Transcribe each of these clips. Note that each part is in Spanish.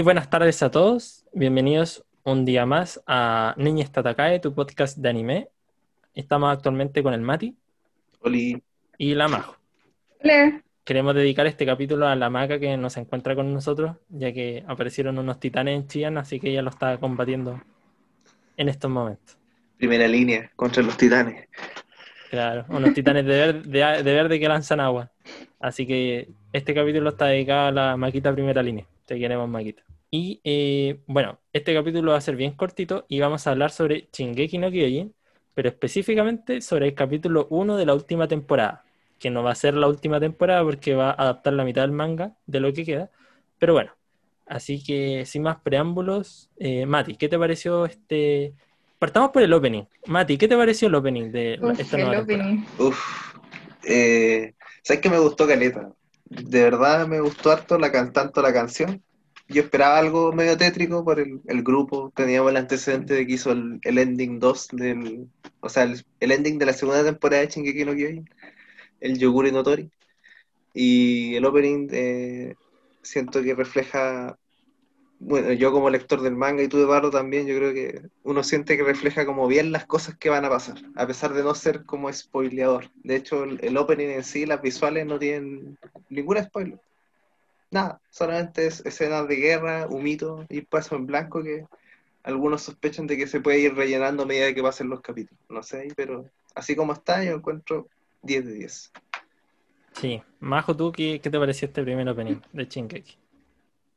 Muy buenas tardes a todos. Bienvenidos un día más a Niña Tatakae, tu podcast de anime. Estamos actualmente con el Mati Oli. y la Majo. Hola. Queremos dedicar este capítulo a la Maca que nos encuentra con nosotros, ya que aparecieron unos titanes en Chillán, así que ella lo está combatiendo en estos momentos. Primera línea contra los titanes. Claro, unos titanes de verde, de, de verde que lanzan agua. Así que este capítulo está dedicado a la Maquita primera línea. Te queremos, Maquita. Y eh, bueno, este capítulo va a ser bien cortito y vamos a hablar sobre Shingeki no Kyojin, pero específicamente sobre el capítulo 1 de la última temporada, que no va a ser la última temporada porque va a adaptar la mitad del manga de lo que queda. Pero bueno, así que sin más preámbulos, eh, Mati, ¿qué te pareció este... Partamos por el opening. Mati, ¿qué te pareció el opening de Uf, esta el nueva temporada? opening. Uf. Eh, ¿Sabes que me gustó Caleta? De verdad me gustó harto la can- tanto la canción. Yo esperaba algo medio tétrico por el, el grupo. Teníamos el antecedente de que hizo el, el ending 2 del. O sea, el, el ending de la segunda temporada de Shingeki no Kyojin. El Yoguri no Tori. Y el opening eh, siento que refleja. Bueno, yo como lector del manga y tú Eduardo también, yo creo que uno siente que refleja como bien las cosas que van a pasar, a pesar de no ser como spoileador. De hecho, el opening en sí, las visuales no tienen ningún spoiler. Nada, solamente es escenas de guerra, humito y paso en blanco que algunos sospechan de que se puede ir rellenando a medida que pasen los capítulos. No sé, pero así como está, yo encuentro 10 de 10. Sí, Majo, ¿tú qué, qué te pareció este primer opening de Shingeki?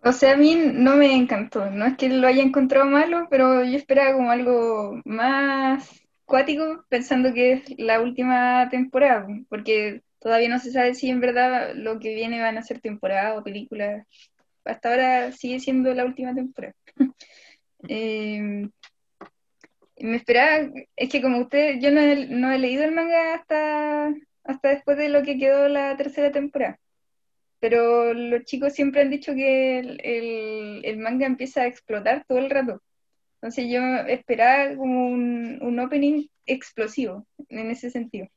O sea, a mí no me encantó. No es que lo haya encontrado malo, pero yo esperaba como algo más cuático, pensando que es la última temporada, porque todavía no se sabe si en verdad lo que viene van a ser temporadas o películas. Hasta ahora sigue siendo la última temporada. Eh, me esperaba, es que como usted, yo no he, no he leído el manga hasta, hasta después de lo que quedó la tercera temporada. Pero los chicos siempre han dicho que el, el- el manga empieza a explotar todo el rato. Entonces yo esperaba como un, un opening explosivo en ese sentido.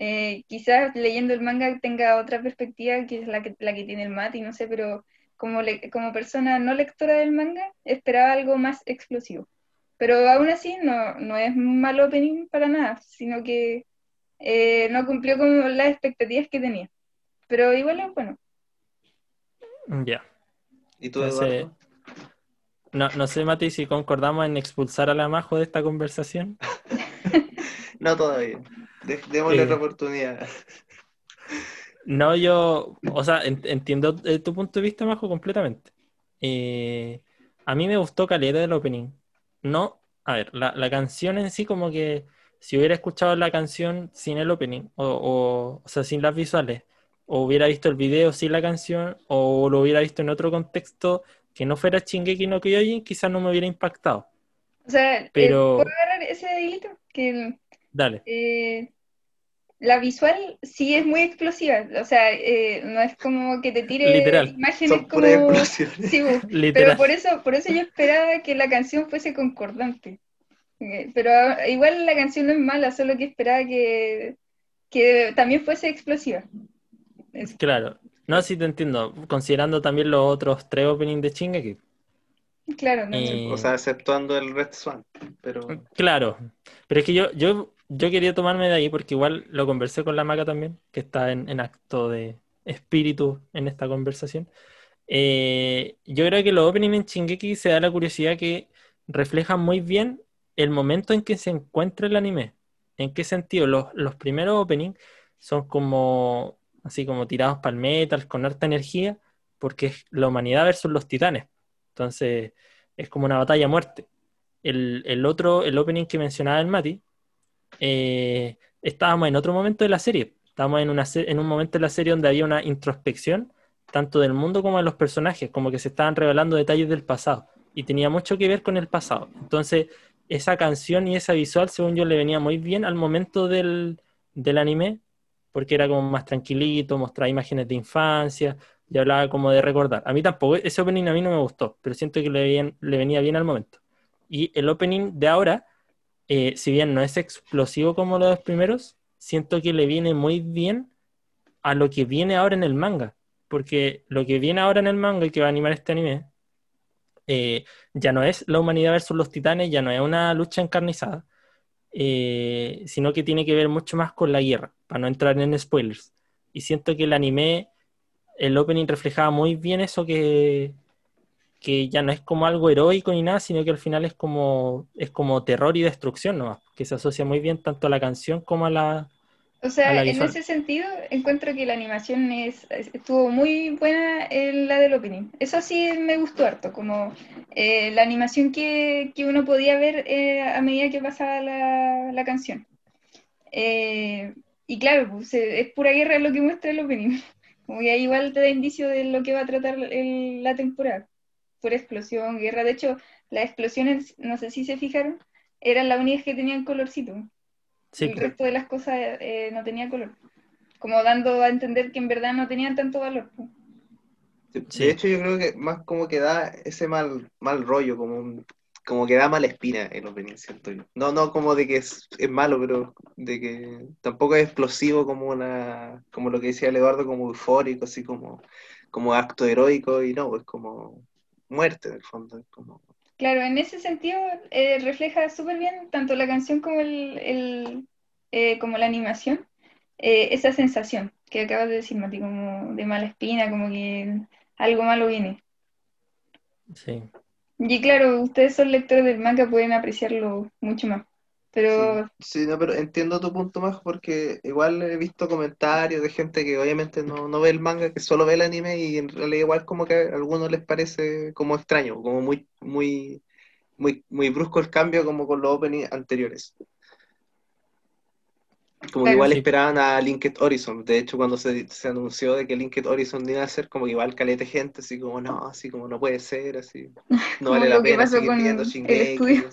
Eh, quizás leyendo el manga tenga otra perspectiva que es la que, la que tiene el Mati, no sé, pero como, le- como persona no lectora del manga, esperaba algo más explosivo. Pero aún así no, no es un mal opening para nada, sino que eh, no cumplió con las expectativas que tenía. Pero igual es bueno. Ya. ¿Y tú, Entonces, Eduardo? No, no sé, Mati, si concordamos en expulsar a la Majo de esta conversación. No todavía. De- démosle Eh. otra oportunidad. No, yo, o sea, en- entiendo eh, tu punto de vista, Majo, completamente. Eh, a mí me gustó caleta del opening. No, a ver, la, la canción en sí, como que si hubiera escuchado la canción sin el opening, o, o, o sea, sin las visuales, o hubiera visto el video sin la canción, o lo hubiera visto en otro contexto que no fuera Shingeki no Kyojin, quizás no me hubiera impactado. O sea, eh, Pero- ¿puedo agarrar ese hilito? Que Dale. eh, la visual sí es muy explosiva. O sea, eh, no es como que te tire Literal. imágenes Son como... explosiones. Sí, bu, pero Literal. por eso, por eso yo esperaba que la canción fuese concordante. Eh, Pero igual la canción no es mala, solo que esperaba que, que también fuese explosiva. Es- Claro. No, sí te entiendo, considerando también los otros tres openings de Shingeki. claro, no, Eh, O sea, exceptuando el Red Swan. Pero Claro, pero es que yo, yo, yo quería tomarme de ahí porque igual lo conversé con la Maca también, que está en, acto de espíritu en esta conversación. Eh, yo creo que los openings en Shingeki se da la curiosidad que reflejan muy bien el momento en que se encuentra el anime. ¿En qué sentido? Los, los primeros openings son como así como tirados para el metal, con harta energía, porque es la humanidad versus los titanes. Entonces, es como una batalla a muerte el, el otro, el opening que mencionaba el Mati, eh, estábamos en otro momento de la serie. Estábamos en, una, en un momento de la serie donde había una introspección, tanto del mundo como de los personajes, como que se estaban revelando detalles del pasado. Y tenía mucho que ver con el pasado. Entonces, esa canción y esa visual, según yo, le venía muy bien al momento del, del anime, porque era como más tranquilito, mostraba imágenes de infancia y hablaba como de recordar. A mí tampoco, ese opening a mí no me gustó, pero siento que le, le venía bien al momento. Y el opening de ahora, eh, si bien no es explosivo como los primeros, siento que le viene muy bien a lo que viene ahora en el manga. Porque lo que viene ahora en el manga y que va a animar este anime, eh, ya no es la humanidad versus los titanes, ya no es una lucha encarnizada, eh, sino que tiene que ver mucho más con la guerra, para no entrar en spoilers. Y siento que el anime, el opening reflejaba muy bien eso que, que ya no es como algo heroico ni nada, sino que al final es como, es como terror y destrucción nomás, que se asocia muy bien tanto a la canción como a la... O sea, en ese sentido encuentro que la animación es, estuvo muy buena en la del opening. Eso sí me gustó harto, como eh, la animación que, que, uno podía ver eh, a medida que pasaba la, la canción. Eh, y claro, pues, es pura guerra lo que muestra el opening. Como que ahí igual te da indicio de lo que va a tratar el, la temporada por explosión, guerra. De hecho, las explosiones, no sé si se fijaron, eran las únicas que tenían colorcito. el resto de las cosas eh, no tenía color. Como dando a entender que en verdad no tenían tanto valor. De hecho, yo creo que más como que da ese mal, mal rollo, como como que da mala espina el opening, siento yo. No, no como de que es, es, malo, pero de que tampoco es explosivo como una, como lo que decía Eduardo, como eufórico, así como, como acto heroico, y no, es como muerte, en el fondo. Como... Claro, en ese sentido eh, refleja súper bien tanto la canción como, el, el eh, como la animación, eh, esa sensación que acabas de decir, Mati, como de mala espina, como que algo malo viene. Sí. Y claro, ustedes son lectores del manga, pueden apreciarlo mucho más. Pero... Sí, no, pero entiendo tu punto más porque igual he visto comentarios de gente que obviamente no, no, ve el manga, que solo ve el anime y en realidad igual como que a algunos les parece como extraño, como muy, muy, muy, muy brusco el cambio como con los openings anteriores. Como que igual esperaban a Linked Horizon. De hecho, cuando se, se, anunció de que Linked Horizon iba a ser como que igual calete gente, así como no, así como no puede ser, así. No vale la pena seguir viendo Shingeki.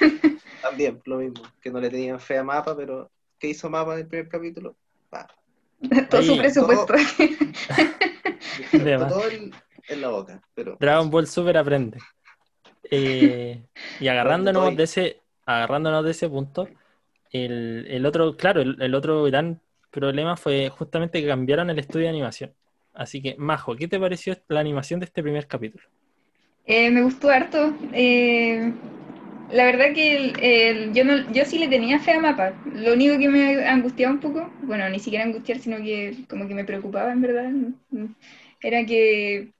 También, lo mismo, que no le tenían fe a Mapa, pero ¿qué hizo Mapa en el primer capítulo? Todo su presupuesto. Todo, en la boca. Pero... Dragon Ball Super aprende. Eh, y agarrándonos de ese, agarrándonos de ese punto, el, el otro, claro, el, el, otro gran problema fue justamente que cambiaron el estudio de animación. Así que, Majo, ¿qué te pareció la animación de este primer capítulo? Eh, me gustó harto. Eh, la verdad que yo, no, yo sí le tenía fe a Mapa. Lo único que me angustiaba un poco, bueno, ni siquiera angustiar, sino que como que me preocupaba en verdad, era que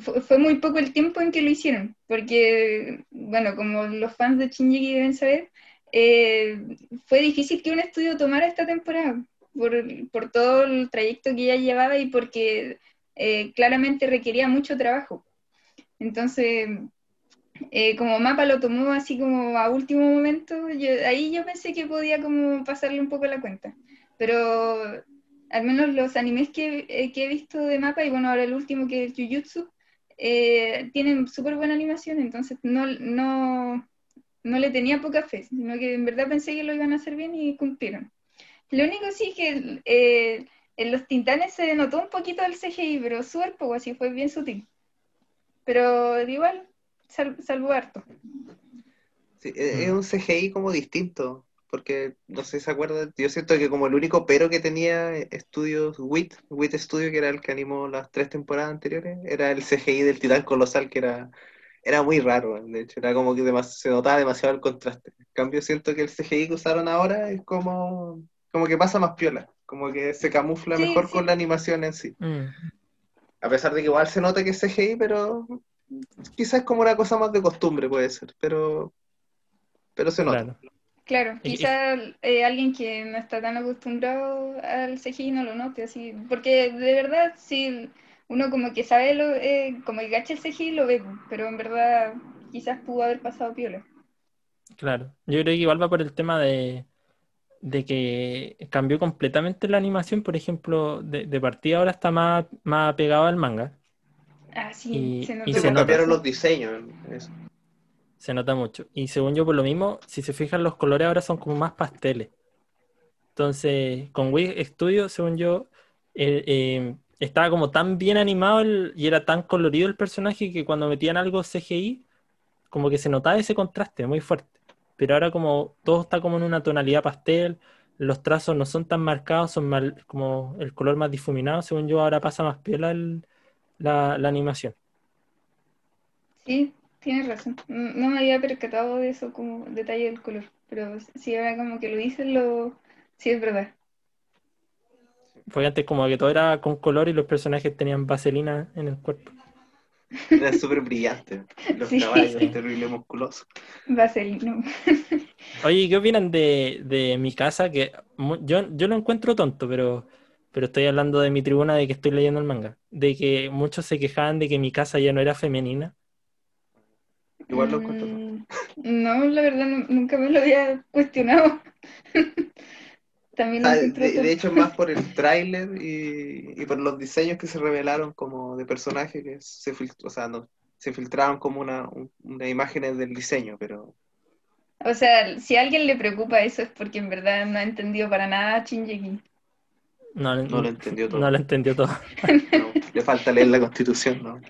fue, muy poco el tiempo en que lo hicieron. Porque, bueno, como los fans de Shinji deben saber, eh, fue difícil que un estudio tomara esta temporada por, por todo el trayecto que ya llevaba y porque eh, claramente requería mucho trabajo. Entonces, eh, como Mapa lo tomó así como a último momento, ahí yo pensé que podía como pasarle un poco la cuenta. Pero al menos los animes que, que he visto de Mapa, y bueno, ahora el último que es Jujutsu, tienen súper buena animación, entonces no, no, no le tenía poca fe, sino que en verdad pensé que lo iban a hacer bien y cumplieron. Lo único sí es que eh, en los tintanes se notó un poquito el CGI, pero súper poco, así fue bien sutil. Pero igual, sal, salvo harto. Sí, e, es un CGI como distinto, porque no sé si se acuerdan, yo siento que como el único pero que tenía estudios WIT, WIT Studio, que era el que animó las tres temporadas anteriores, era el CGI del titán colosal, que era era muy raro, de hecho, era como que se notaba demasiado el contraste. En cambio, siento que el CGI que usaron ahora es como, como que pasa más piola, como que se camufla mejor con la animación en sí. Mm. A pesar de que igual se nota que es CGI, pero quizás es como una cosa más de costumbre, puede ser, pero, pero se nota. Claro. quizás eh, alguien que no está tan acostumbrado al CGI no lo note así, porque de verdad, sí uno como que sabe, lo, eh, como el gacha el CGI lo ve, pero en verdad quizás pudo haber pasado piola. Claro, yo creo que igual va por el tema de, de que cambió completamente la animación, por ejemplo, de, de partida ahora está más, más pegado al manga. Ah, sí, se, nota. se cambiaron los diseños. Se nota mucho. Y según yo, por lo mismo, si se fijan, los colores ahora son como más pasteles. Entonces, con Wii Studio, según yo, eh, eh, estaba como tan bien animado y era tan colorido el personaje que cuando metían algo CGI, como que se notaba ese contraste muy fuerte. Pero ahora como todo está como en una tonalidad pastel, los trazos no son tan marcados, son como el color más difuminado, según yo ahora pasa más piola la, la, animación. Sí, tienes razón. No no me había percatado de eso como detalle del color, pero sí, ahora como que lo dices, lo... sí es verdad. Porque antes como que todo era con color y los personajes tenían vaselina en el cuerpo. Era súper brillante. Los Sí. caballos terrible musculosos. Vaselina. Oye, ¿qué opinan de, de mi casa? Que yo, yo lo encuentro tonto, pero, pero estoy hablando de mi tribuna de que estoy leyendo el manga. De que muchos se quejaban de que mi casa ya no era femenina. Igual lo encuentro. Mm, No, la verdad nu- nunca me lo había cuestionado. También Ah, de, de hecho, más por el tráiler y, y por los diseños que se revelaron como de personajes que se, o sea, no, se filtraron como una, un- unas imágenes del diseño, pero O sea, si a alguien le preocupa eso es porque en verdad no ha entendido para nada Shinji. No, no lo entendió todo. no lo entendió todo. No, le falta leer la constitución, ¿no?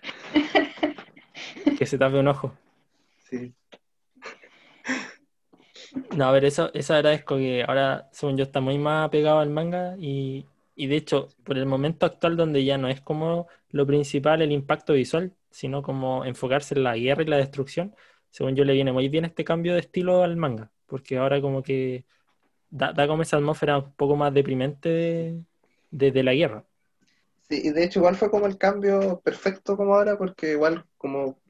Que se tape un ojo. Sí. No, a ver, eso, eso agradezco que ahora, según yo, está muy más pegado al manga y, y de hecho, por el momento actual donde ya no es como lo principal el impacto visual, sino como enfocarse en la guerra y la destrucción, según yo le viene muy bien este cambio de estilo al manga, porque ahora como que da, da como esa atmósfera un poco más deprimente de, de- de la guerra. Sí, y de hecho igual fue como el cambio perfecto como ahora, porque igual como,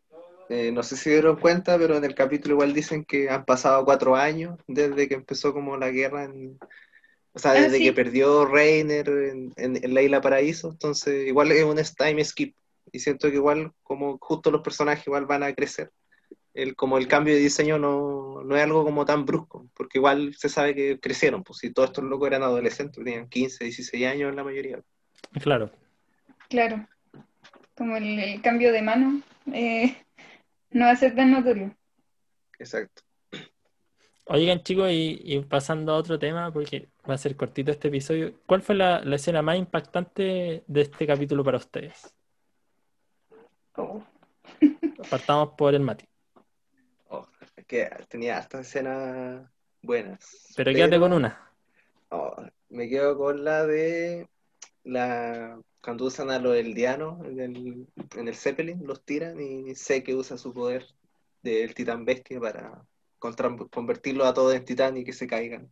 eh, no sé si dieron cuenta, pero en el capítulo igual dicen que han pasado cuatro años desde que empezó como la guerra, en- o sea, Ah, desde sí. que perdió Reiner en, en, en la Isla Paraíso, entonces igual es un time skip, y siento que igual como justo los personajes igual van a crecer. El, como el cambio de diseño no, no es algo como tan brusco, porque igual se sabe que crecieron, pues si todos estos locos eran adolescentes, tenían 15, 16 años la mayoría. Claro. Claro. Como el, el cambio de mano eh, no va a ser tan notorio. Exacto. Oigan, chicos, y, y pasando a otro tema, porque va a ser cortito este episodio, ¿cuál fue la, la escena más impactante de este capítulo para ustedes? Oh. Partamos por el Mati. Oh, es que tenía hartas escenas buenas. Pero quédate con una. oh, me quedo con la de la cuando usan a los eldianos en el, en el Zeppelin, los tiran y sé que usa su poder del titán bestia para contra- convertirlos a todos en titán y que se caigan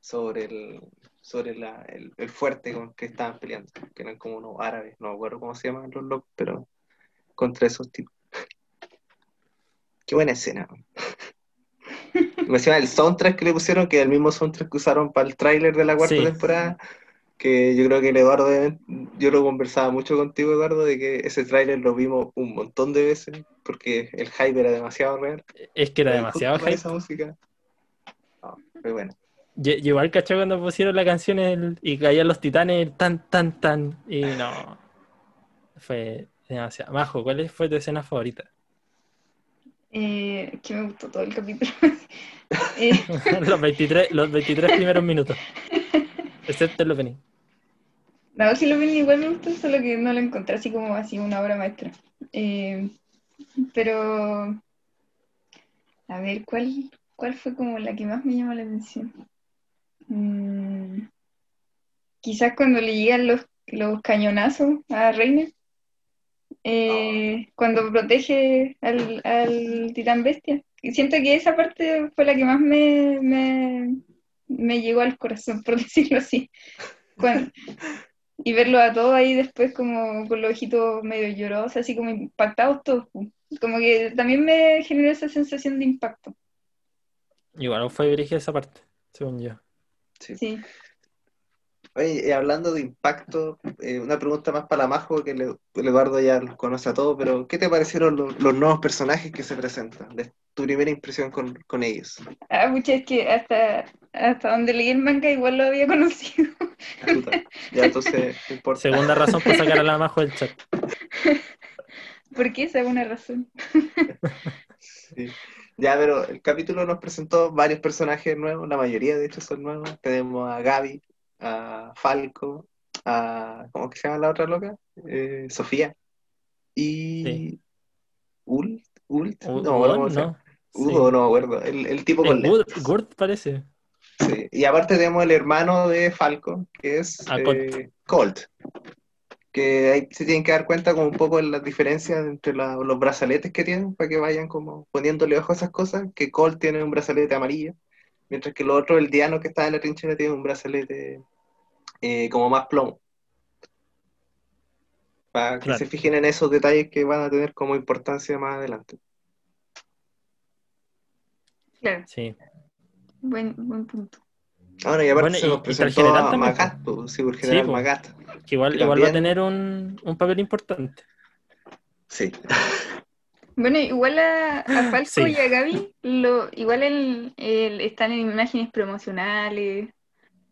sobre el sobre la- el, el fuerte con que estaban peleando, que eran como unos árabes, no me acuerdo cómo se llaman los locos, pero contra esos tipos. Qué buena escena. Me encima el soundtrack que le pusieron, que es el mismo soundtrack que usaron para el tráiler de la cuarta Sí. temporada, que yo creo que el Eduardo, yo lo conversaba mucho contigo, Eduardo, de que ese tráiler lo vimos un montón de veces, porque el hype era demasiado real. Es que era Pero demasiado hype. esa música. No, pero bueno. Yo igual caché cuando pusieron la canción el- y caían los titanes tan, tan, tan. Y no. Fue demasiado. Majo, ¿cuál fue tu escena favorita? Eh, que me gustó todo el capítulo. Eh, los, 23, los 23 primeros minutos. Excepto el opening. no, si lo ven igual me gustó, solo que no lo encontré así como así una obra maestra. Eh, pero, a ver, ¿cuál, ¿cuál fue como la que más me llamó la atención? Mm, quizás cuando le llegan los, los cañonazos a Reiner, eh, cuando protege al, al titán bestia. Siento que esa parte fue la que más me, me, me llegó al corazón, por decirlo así. Y verlo a todos ahí después como con los ojitos medio llorosos, así como impactados todos. Como que también me generó esa sensación de impacto. Igual fue dirigida esa parte, según yo. Sí. Sí. Oye, y hablando de impacto, eh, una pregunta más para la Majo, que le- el Eduardo ya los conoce a todos, pero ¿qué te parecieron los, los nuevos personajes que se presentan? De tu primera impresión con, con ellos. Ah, pucha, es que hasta, hasta donde leí el manga igual lo había conocido. Puta, Ya entonces, no importa. Segunda razón para sacar a la Majo del chat. ¿Por qué? Esa es una razón. Sí. Ya, pero el capítulo nos presentó varios personajes nuevos, la mayoría de hecho son nuevos. Tenemos a Gaby, a Falco, a. ¿Cómo que se llama la otra loca? Eh, Sofía. Y. Sí. Ult, Ult, no. ¿no? Hugo, no me acuerdo. El, el tipo con Eh, Gurt, parece. Sí. Y aparte tenemos el hermano de Falco, que es Ah, eh, Colt. que ahí se tienen que dar cuenta como un poco en las diferencias entre la- los brazaletes que tienen para que vayan como poniéndole ojo a esas cosas, que Cole tiene un brazalete amarillo, mientras que el otro, el Diano que está en la trinchera, tiene un brazalete eh, como más plomo. Para que Claro. se fijen en esos detalles que van a tener como importancia más adelante. Claro, Sí. buen, buen punto. Ahora, y aparte Bueno, se y- nos y presentó general a pues, sí, el general pues. Magat. Que igual, Que igual va a tener un, un papel importante. Sí. Bueno, igual a, a Falco Sí. y a Gaby, lo, igual el, el- están en imágenes promocionales.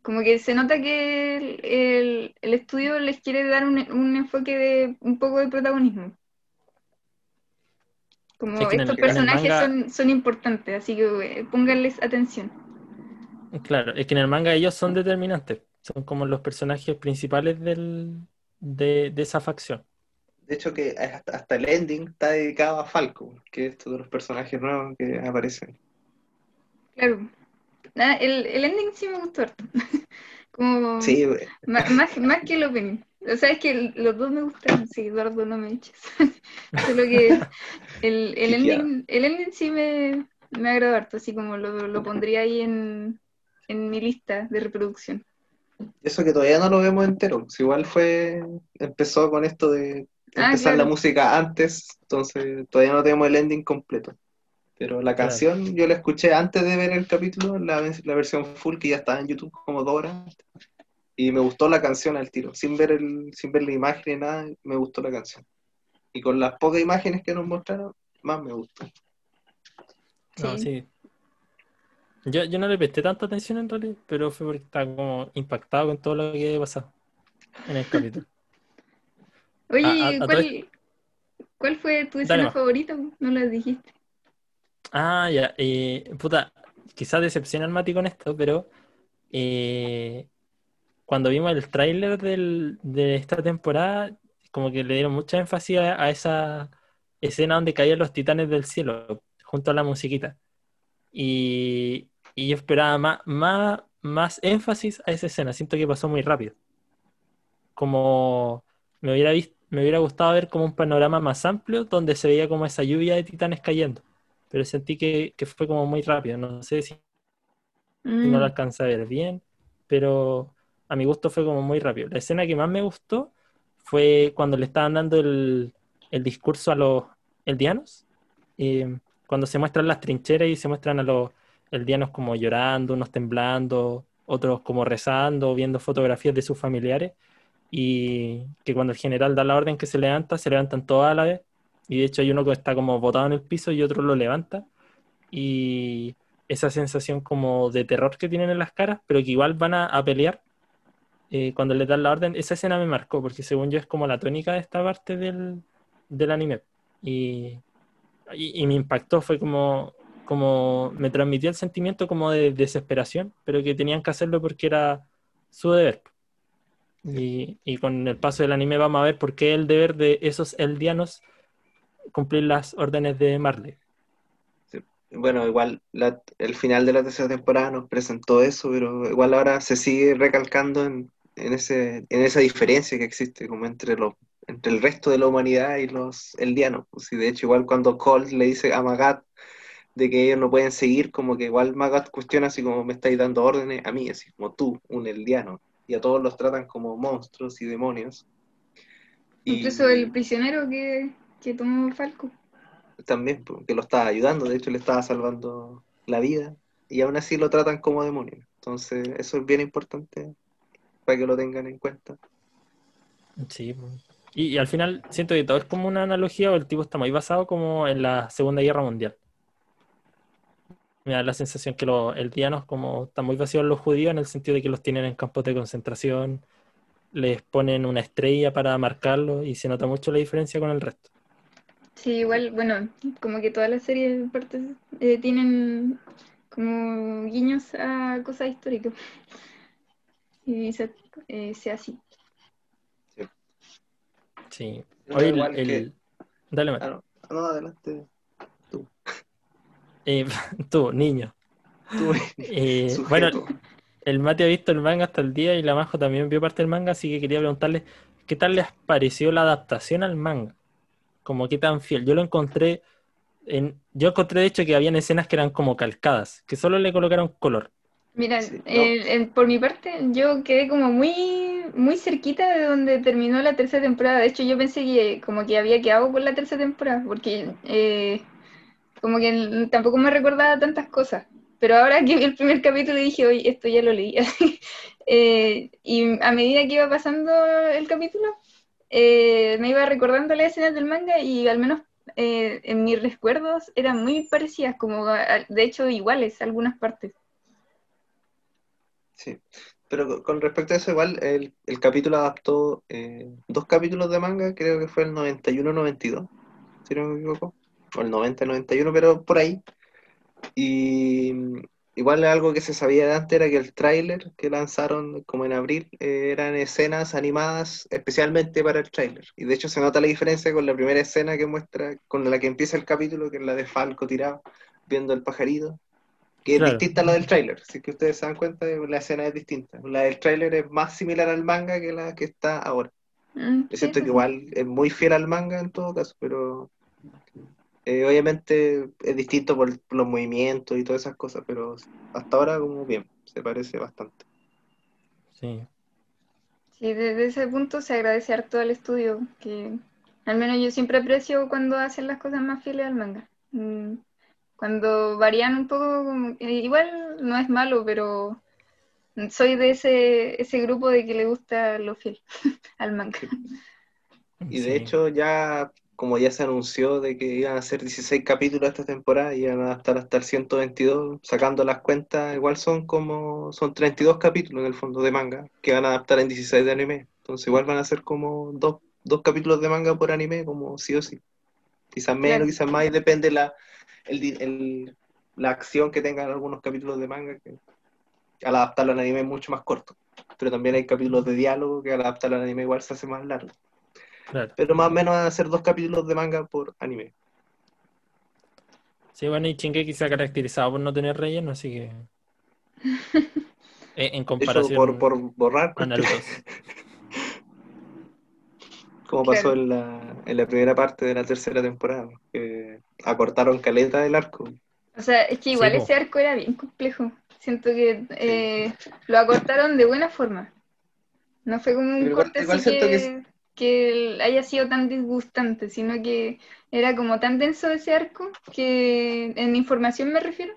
Como que se nota que el, el- el estudio les quiere dar un, un enfoque de un poco de protagonismo. Como Es que estos el personajes manga- son, son importantes, así que eh, pónganles atención. Claro, es que en el manga ellos son determinantes. Son como los personajes principales del, de, de esa facción. De hecho, que hasta, hasta el ending está dedicado a Falco, que es de los personajes nuevos que aparecen. Claro. Nada, el, el ending sí me gustó harto. Como Sí, ma- más, más que el opening. O sea, es que el- los dos me gustan, sí, Eduardo, no me eches. Solo que el, el, ending, el ending sí me, me agradó harto, así como lo, lo pondría ahí en, en mi lista de reproducción. eso que todavía no lo vemos entero. Si igual fue, empezó con esto de Ah, empezar la música antes, entonces todavía no tenemos el ending completo. Pero la Claro. canción yo la escuché antes de ver el capítulo, la, la versión full que ya estaba en YouTube como dos horas. Y me gustó la canción al tiro, sin ver el, sin ver la imagen ni nada, me gustó la canción. Y con las pocas imágenes que nos mostraron, más me gustó. No, Sí. sí. Yo, yo no le presté tanta atención en realidad, pero fue porque estaba como impactado con todo lo que había pasado en el capítulo. Oye, A- a- a todo ¿cuál, cuál fue tu escena favorita? No la dijiste. Ah, ya. eh, puta, quizás decepciona al Mati con esto, pero eh, cuando vimos el tráiler de esta temporada, como que le dieron mucha énfasis a, a esa escena donde caían los titanes del cielo, junto a la musiquita. Y, y yo esperaba más, más, más énfasis a esa escena. Siento que pasó muy rápido. Como me hubiera vis- me hubiera gustado ver como un panorama más amplio donde se veía como esa lluvia de titanes cayendo pero sentí que, que fue como muy rápido. No sé si Mm, no lo alcancé a ver bien, pero a mi gusto fue como muy rápido. La escena que más me gustó fue cuando le estaban dando el, el discurso a los eldianos, eh, cuando se muestran las trincheras y se muestran a los eldianos como llorando, unos temblando, otros como rezando, viendo fotografías de sus familiares, y que cuando el general da la orden que se levanta, se levantan todos a la vez, y de hecho hay uno que está como botado en el piso y otro lo levanta, y esa sensación como de terror que tienen en las caras, pero que igual van a, a pelear eh, cuando les dan la orden. Esa escena me marcó, porque según yo es como la tónica de esta parte del, del anime. Y, y, y me impactó, fue como, como me transmitió el sentimiento como de desesperación, pero que tenían que hacerlo porque era su deber. Y, y con el paso del anime vamos a ver por qué el deber de esos eldianos cumplir las órdenes de Marley. Bueno, igual la- el final de la tercera temporada nos presentó eso, pero igual ahora se sigue recalcando en, en ese, en esa diferencia que existe como entre los entre el resto de la humanidad y los eldianos. Pues, y de hecho, igual cuando Colt le dice a Magat de que ellos no pueden seguir, como que igual Magat cuestiona así como me estáis dando órdenes a mí, así como tú, un eldiano. Y a todos los tratan como monstruos y demonios. Y Incluso el prisionero que, que tomó Falco. también, porque lo estaba ayudando, de hecho le estaba salvando la vida, y aún así lo tratan como demonio. Entonces, eso es bien importante para que lo tengan en cuenta. Sí, y, y al final siento que todo es como una analogía o el tipo está muy basado como en la Segunda Guerra Mundial. Me da la sensación que los eldianos como están muy vacíos los judíos en el sentido de que los tienen en campos de concentración, les ponen una estrella para marcarlos y se nota mucho la diferencia con el resto. Sí, igual, bueno, como que todas las series en parte, eh, tienen como guiños a cosas históricas. Y se, eh, sea así. Sí. No, Oye, el- igual el- que- Dale. Ah, no, no, adelante. Eh, tú, niño. Tú, Eh, sujeto. bueno, el Mati ha visto el manga hasta el día y la Majo también vio parte del manga, así que quería preguntarle ¿qué tal les pareció la adaptación al manga? Como qué tan fiel. Yo lo encontré, en, yo encontré de hecho que habían escenas que eran como calcadas, que solo le colocaron color. Mira, Sí, no. el- el- por mi parte, yo quedé como muy, muy cerquita de donde terminó la tercera temporada. De hecho, yo pensé que como que había quedado por la tercera temporada, porque eh, como que tampoco me recordaba tantas cosas. Pero ahora que vi el primer capítulo dije, oye, esto ya lo leí. Eh, y a medida que iba pasando el capítulo, eh, me iba recordando las escenas del manga y al menos eh, en mis recuerdos eran muy parecidas, como de hecho iguales algunas partes. Sí, pero co- con respecto a eso, igual el, el capítulo adaptó eh, dos capítulos de manga, creo que fue el 91-92, si no me equivoco, o el 90-91, pero por ahí. Y igual algo que se sabía antes era que el tráiler que lanzaron como en abril eh, eran escenas animadas especialmente para el tráiler. Y de hecho se nota la diferencia con la primera escena que muestra, con la que empieza el capítulo, que es la de Falco tirado, viendo el pajarito que Claro. es distinta a la del tráiler. Es que ustedes se dan cuenta, la escena es distinta. La del tráiler es más similar al manga que la que está ahora. Mm, Yo sí, siento que pues. igual es muy fiel al manga en todo caso, pero eh, obviamente es distinto por los movimientos y todas esas cosas, pero hasta ahora como bien, se parece bastante. Sí. Sí, desde ese punto se agradece harto al estudio, que al menos yo siempre aprecio cuando hacen las cosas más fieles al manga. Mm, Cuando varían un poco, igual no es malo, pero soy de ese, ese grupo de que le gusta lo fiel al manga. Y de Sí. hecho ya, como ya se anunció de que iban a ser 16 capítulos esta temporada y iban a adaptar hasta el 122, sacando las cuentas, igual son como, son 32 capítulos en el fondo de manga que van a adaptar en 16 de anime. Entonces igual van a ser como dos, dos capítulos de manga por anime, como sí o sí. Quizás menos, Claro. quizás más, y depende la, el, el- la acción que tengan algunos capítulos de manga, que al adaptarlo al anime es mucho más corto. Pero también hay capítulos de diálogo que al adaptarlo al anime igual se hace más largo. Claro. Pero más o menos van a ser dos capítulos de manga por anime. Sí, bueno, y Shingeki se ha caracterizado por no tener relleno, así que. En, en De hecho, comparación por, por borrar, Naruto. como Claro. pasó en la, en la primera parte de la tercera temporada, que acortaron caleta del arco. O sea, es que igual Sí, ese arco era bien complejo. Siento que eh, lo acortaron de buena forma. No fue como un Pero igual- corte igual así siento que, que que haya sido tan disgustante, sino que era como tan denso ese arco que, en información me refiero,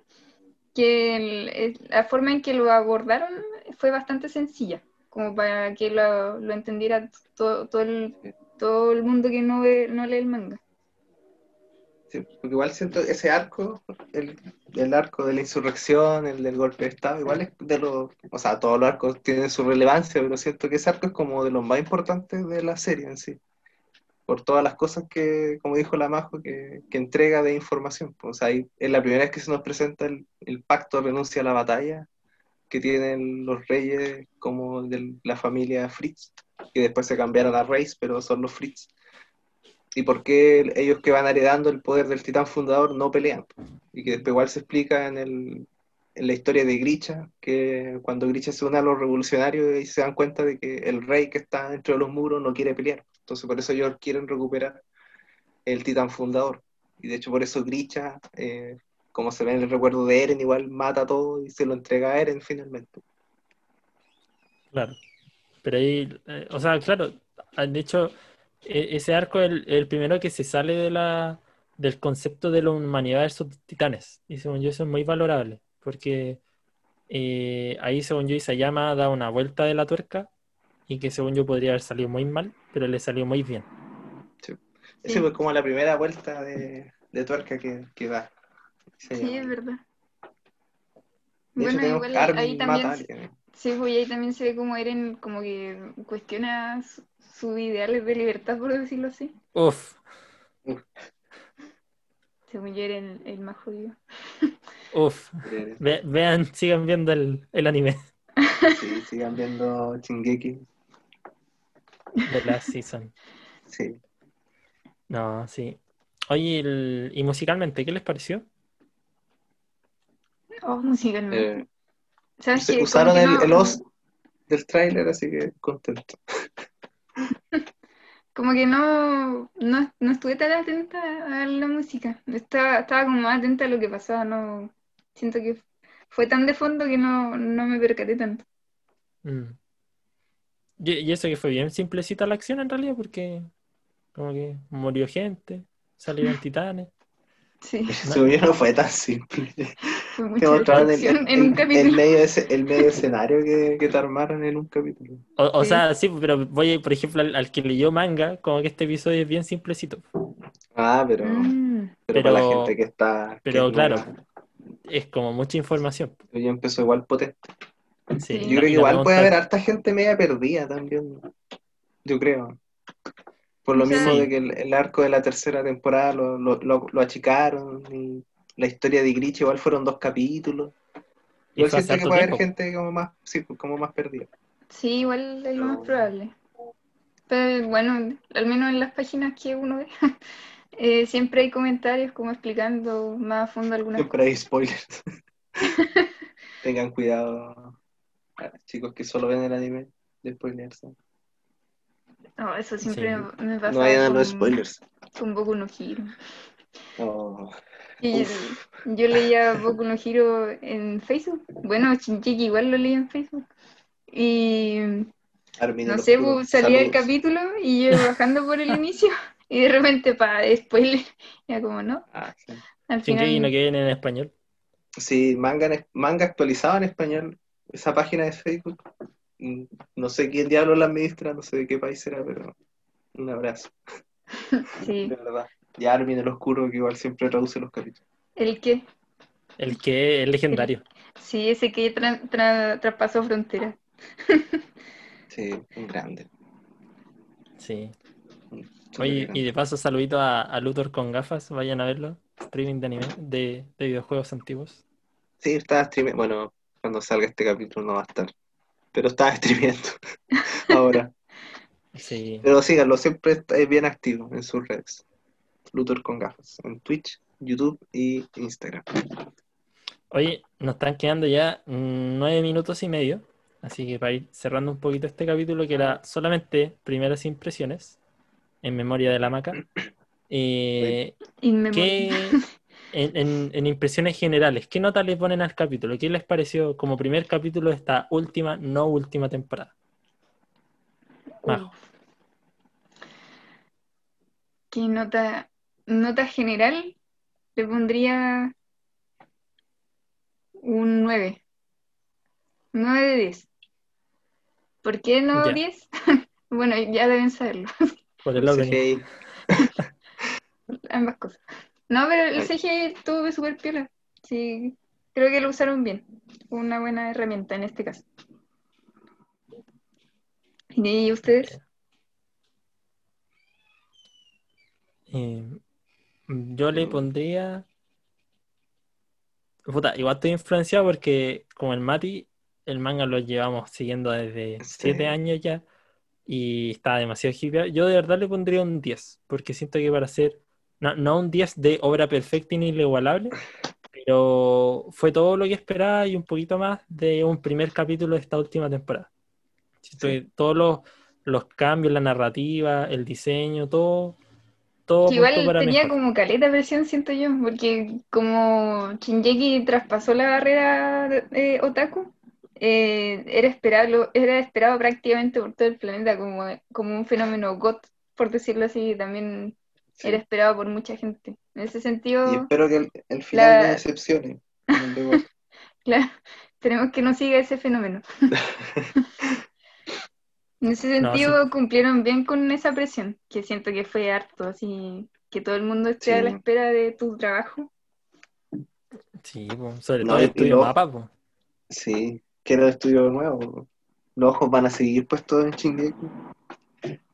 que el- el- la forma en que lo abordaron fue bastante sencilla, como para que lo, lo entendiera todo, todo, el, todo el mundo que no, ve, no lee el manga. Sí, porque igual siento ese arco, el, el arco de la insurrección, el del golpe de Estado, igual es de los, o sea, todos los arcos tienen su relevancia, pero siento que ese arco es como de los más importantes de la serie en sí, por todas las cosas que, como dijo la Majo, que, que entrega de información. O sea, ahí es la primera vez que se nos presenta el, el pacto de renuncia a la batalla que tienen los reyes como de la familia Fritz, que después se cambiaron a Reis, pero son los Fritz y por qué ellos que van heredando el poder del titán fundador no pelean. Y que después igual se explica en, el, en la historia de Grisha, que cuando Grisha se une a los revolucionarios y se dan cuenta de que el rey que está dentro de los muros no quiere pelear. Entonces por eso ellos quieren recuperar el titán fundador. Y de hecho por eso Grisha, eh, como se ve en el recuerdo de Eren, igual mata todo y se lo entrega a Eren finalmente. Claro. Pero ahí, eh, o sea, claro, han hecho e- ese arco es el, el primero que se sale de la, del concepto de la humanidad versus titanes. Y según yo eso es muy valorable, porque eh, ahí según yo Isayama da una vuelta de la tuerca y que según yo podría haber salido muy mal, pero le salió muy bien. Esa Sí. fue como la primera vuelta de, de tuerca que, que da. Sí, es verdad. De hecho, Bueno, tenemos igual ahí, también. Sí, pues y ahí también se ve como Eren como que cuestiona su- sus ideales de libertad, por decirlo así. Uf, Según yo Eren el más jodido. uf. Ve- vean, sigan viendo el, el anime Sí, sigan viendo Shingeki. de la season. Sí. No, sí. Oye, el- y musicalmente, ¿qué les pareció? Oh, musicalmente. Eh, ¿Sabes se- usaron el, no- el os del tráiler, así que contento. Como que no, no, no estuve tan atenta a la música. Estaba, estaba como más atenta a lo que pasaba. No, siento que fue tan de fondo que no, no me percaté tanto. Mm. Y, y eso que fue bien simplecita la acción en realidad, porque como que murió gente, salieron titanes. Sí, Según yo no fue tan simple. fue mucha en un el capítulo. medio, ese- el medio escenario que, que te armaron en un capítulo. O, o Sí. sea, sí, pero voy, por ejemplo, al, al que leyó manga, como que este episodio es bien simplecito. Ah, pero, Mm, pero, para la gente que está. pero claro. Es como mucha información. Ya empezó igual potente. Sí, Yo creo que igual puede haber harta gente media perdida también. Yo creo. Por lo O sea- mismo de que el, el arco de la tercera temporada lo, lo, lo- lo achicaron. Y la historia de Grinch igual fueron dos capítulos. y Igual siento que puede haber gente como más, sí, como más perdida. Sí, igual es lo más probable. Pero bueno, al menos en las páginas que uno ve, eh, siempre hay comentarios como explicando más a fondo algunas Siempre hay spoilers. Tengan cuidado, chicos que solo ven el anime, de spoilerse. No, eso siempre Sí. me, me pasa No vayan a con, los spoilers. con Boku no Hero. No. Y Uf. yo leía Boku no Hero en Facebook. Bueno, Shinjeki igual lo leía en Facebook. Y Armin no sé, pues, salía el capítulo y yo bajando por el inicio y de repente, pa, spoiler. Ya como, ¿no? Ah, sí. Al Shingeki final, no queden en español. Sí, manga, en manga actualizado en español. Esa página de Facebook. mm, No sé quién diablo la administra, no sé de qué país será, pero un abrazo, sí. de verdad. Y Armin el Oscuro, que igual siempre traduce los capítulos. ¿El qué? El que es legendario. Sí, ese que tra- tra- traspasó fronteras. Sí, un grande. Sí. Oye, y de paso, saludito a, a Luthor con gafas. Vayan a verlo. Streaming de anime, de, de videojuegos antiguos. Sí, estaba streameando. Bueno, cuando salga este capítulo no va a estar. Pero estaba streameando ahora. Sí. Pero síganlo, siempre está- es bien activo en sus redes. Luthor con gafas. En Twitch, YouTube y Instagram. Oye, nos están quedando ya nueve minutos y medio. Así que para ir cerrando un poquito este capítulo, que era solamente primeras impresiones en memoria de la maca. Eh. ¿qué, en, en- en impresiones generales, ¿qué nota le ponen al capítulo? ¿Qué les pareció como primer capítulo de esta última, no última temporada? Majo. ¿Qué nota? Nota general le pondría un 9. 9 de 10. ¿Por qué no Ya. 10? bueno, ya deben saberlo. Por el. CGI. Ambas cosas. No, pero el. CGI estuvo súper piola. Sí, creo que lo usaron bien. Una buena herramienta en este caso. ¿Y ustedes? Eh, yo le pondría. Puta, igual estoy influenciado porque, como el Mati, el manga lo llevamos siguiendo desde Sí. 7 años ya y está demasiado hippie. Yo de verdad le pondría un 10, porque siento que para ser, no, no un 10 de obra perfecta y inigualable, pero fue todo lo que esperaba y un poquito más de un primer capítulo de esta última temporada. Siento Sí. que todos los, los cambios, la narrativa, el diseño, todo, todo Que igual para tenía mejor. como caleta presión, siento yo, porque como Shinjeki traspasó la barrera eh, otaku, eh, era esperado, era esperado prácticamente por todo el planeta como, como un fenómeno GOT, por decirlo así, también Sí. era esperado por mucha gente. En ese sentido, Y espero que el, el final La- no decepcione. claro, tenemos que no siga ese fenómeno. En ese No, sentido cumplieron bien con esa presión, que siento que fue harto, así que todo el mundo esté a la espera de tu trabajo. Sí, po, sobre No, todo el estudio mapa, po. Sí, quiero estudio nuevo. Los ojos van a seguir puestos en Shingeki.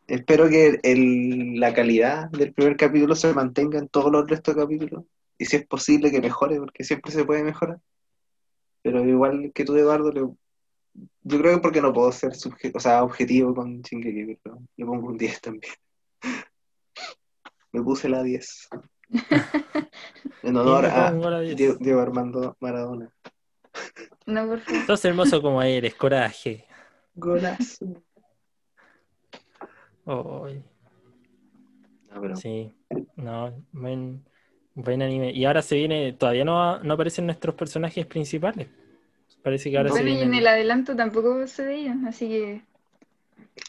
Espero que el- la calidad del primer capítulo se mantenga en todos los restos de capítulos. Y si es posible que mejore, porque siempre se puede mejorar. Pero igual que tú, Eduardo, le- yo creo que porque no puedo ser o sea, objetivo con Shingeki, pero le pongo un 10 también. Me puse la 10. En honor a pongo la 10. Diego, Diego Armando Maradona. No, por favor. Sos hermoso como eres, coraje. Golazo. No, pero- sí, no, buen, buen anime. Y ahora se viene, todavía no, no aparecen nuestros personajes principales. Parece que ahora se Bueno, y en el adelanto tampoco se veía, así que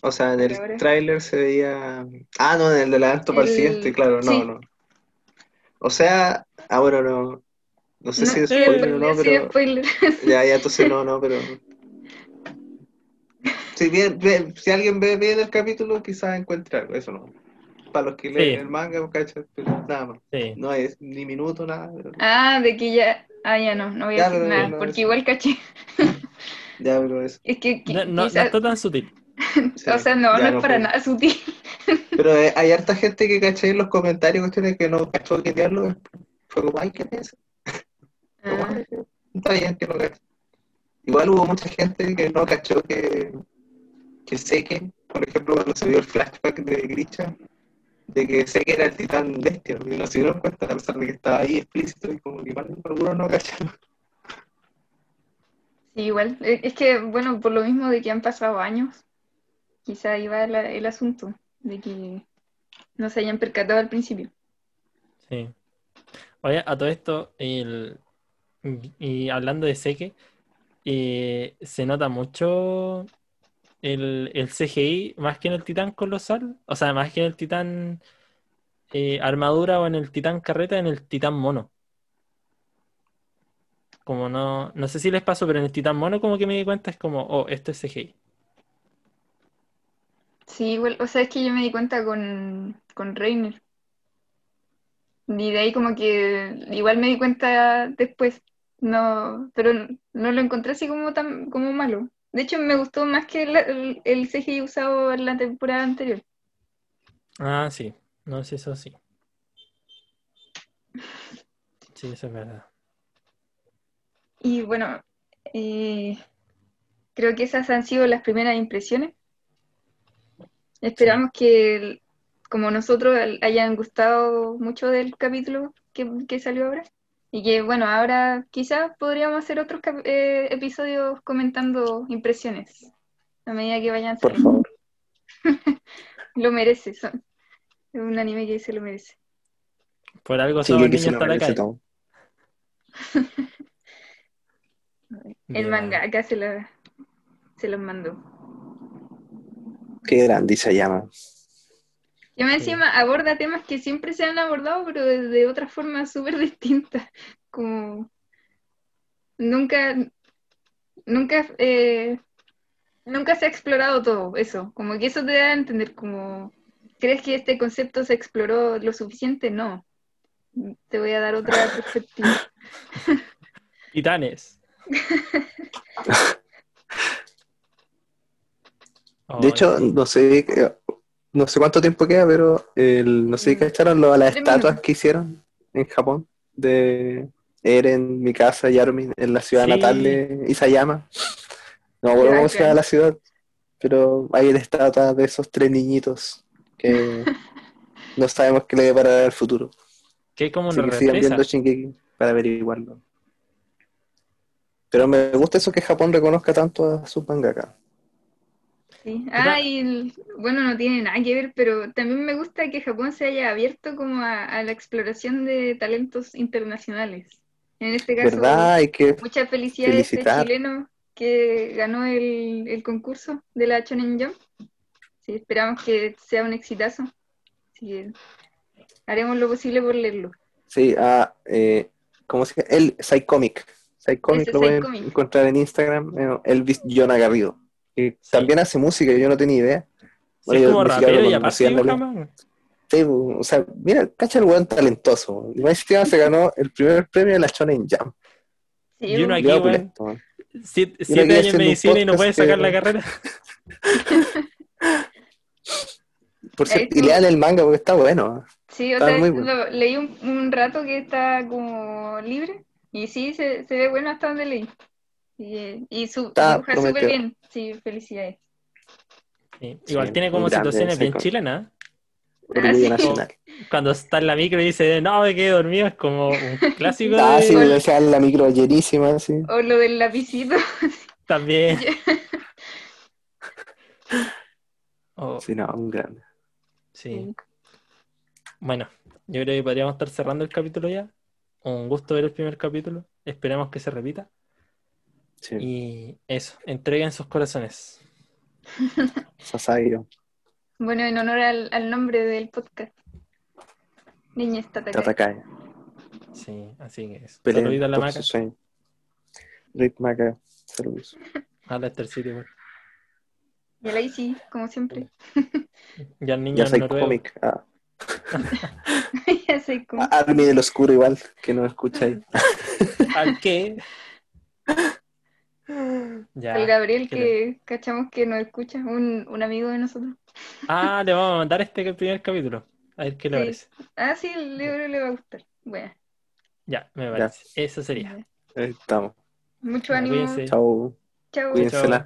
O sea, en Pero ahora- el tráiler se veía. Ah, no, en el adelanto para el El- siguiente, claro, no, sí. no. O sea, ah, bueno, no. No sé no, si es sí, spoiler o no, sí, pero. spoiler. Ya, ya, entonces no, no, pero. Si, bien, bien- si alguien ve bien el capítulo, quizás encuentre algo, eso no. Para los que leen Sí. el manga, ¿cachai? Pero nada más. Sí. No es ni minuto, nada. pero- Ah, de que ya. Ah, ya no, no voy a Ya, decir nada, no, porque igual caché. Ya, pero eso. Es que, No, está tan sutil. sí, o sea, no, no es para puedo. nada sutil. Pero eh, hay harta gente que caché en los comentarios cuestiones que no cachó que diablo es. Fue como, ay, ¿qué es Ah, "Ay, Está bien que no caché. Igual hubo mucha gente que no cachó que, que Seke, por ejemplo, cuando se vio el flashback de Grisha, de que Seke era el titán bestia, y no se dieron cuenta a pesar de que estaba ahí explícito y como que igual algunos no cacharon. sí, igual. Eh, Es que, bueno, por lo mismo de que han pasado años, quizá va el, el asunto, de que no se hayan percatado al principio. Sí. Oye, a todo esto, el, y hablando de Seke, eh, se nota mucho el, el CGI más que en el titán colosal, o sea, más que en el titán eh, armadura o en el titán carreta, en el titán mono. Como no, no sé si les pasó, pero en el titán mono como que me di cuenta es como, oh, esto es CGI. Sí, igual, o sea, es que yo me di cuenta con, con Reiner. Y de ahí como que igual me di cuenta después. No, pero no lo encontré así como tan como malo. De hecho, me gustó más que el, el, el CGI usado en la temporada anterior. Ah, sí, no sé, eso sí. Sí, eso es verdad. Y bueno, eh, creo que esas han sido las primeras impresiones. Esperamos que, como nosotros, hayan gustado mucho del capítulo que, que salió ahora. Y que, bueno, ahora quizás podríamos hacer otros eh, episodios comentando impresiones a medida que vayan Por saliendo. favor. Lo merece, son- es un anime que se lo merece. Por algo Sí, que se niños lo merece Tarakay. todo. El Bien. mangaka se, la, se los mandó. Qué grande se llama. Y más Sí. encima aborda temas que siempre se han abordado, pero de, de otra forma súper distinta. Como nunca, nunca, eh, nunca se ha explorado todo eso. Como que eso te da a entender como, ¿crees que este concepto se exploró lo suficiente? No. Te voy a dar otra perspectiva. Titanes. De hecho, no sé, eh, no sé cuánto tiempo queda, pero el, no sé si Mm. cacharon lo- las estatuas que hicieron en Japón de Eren, Mikasa y Armin en la ciudad Sí. natal de Isayama. No me acuerdo Qué cómo se llama bacán. la ciudad, pero hay estatuas de esos tres niñitos que no sabemos qué le deparará el futuro. que es como que sigan viendo Shingeki para averiguarlo. Pero me gusta eso que Japón reconozca tanto a sus mangaka. Sí. Ah, y el- bueno, no tiene nada que ver, pero también me gusta que Japón se haya abierto como a, a la exploración de talentos internacionales. En este caso, ¿Verdad? Hay que muchas felicidades este Felicitar. chileno que ganó el, el concurso de la Shonen Jump. Sí, esperamos que sea un exitazo. Así que haremos lo posible por leerlo. Sí, a, eh, ¿cómo se llama? El Psycomic. Psycomic lo pueden encontrar en Instagram. eh, Elvis Jonah Garrido. Que Sí. también hace música, yo no tenía idea. Sí, Bueno, es yo como rapero y aparte dibuja. Sí, o sea, mira, cacha el weón talentoso. Y más se ganó el primer premio de la Shonen Jump. Sí, Y uno aquí, weón, siete, años en medicina y no puede sacar que- la carrera. Por cierto, y lean el manga porque está bueno. Sí, o Está sea, muy bueno. lo- leí un, un rato que está como libre y sí, se, se ve bueno hasta donde leí. Y, y su, dibuja súper bien. Sí, felicidades. Sí, Igual Sí, tiene como situaciones bien chilenas. Sí. nacional. Cuando está en la micro y dice, no, me quedé dormido, es como un clásico Ah, de... sí, o sea, la micro llenísima, así. O lo del lapicito. También. O- Sí, no, un grande. sí. Bueno, yo creo que podríamos estar cerrando el capítulo ya. Un gusto ver el primer capítulo. Esperemos que se repita. Sí, Y eso, entreguen sus corazones. Sasayo, Bueno, en honor al, al nombre del podcast. Niña está atacada. Tatakai. Sí, así que. Peleen Saludita a la maca. Rick Maca, saludos. A City, pues. Y a la Isi, como siempre. Y al niño Ya soy noruego. cómic. Ah, ya sé cómo. Admi del Oscuro igual, que no escucha ahí. ¿Al qué? Ya. el Gabriel que que cachamos que nos escucha, un, un amigo de nosotros. Ah, le vamos a mandar este primer capítulo. A ver qué le Sí. parece. Ah, sí, el libro le va a gustar. Bueno, Ya, me parece. Eso sería. Ahí estamos. mucho ánimo. cuídense. Chao. Chao. Cuídense.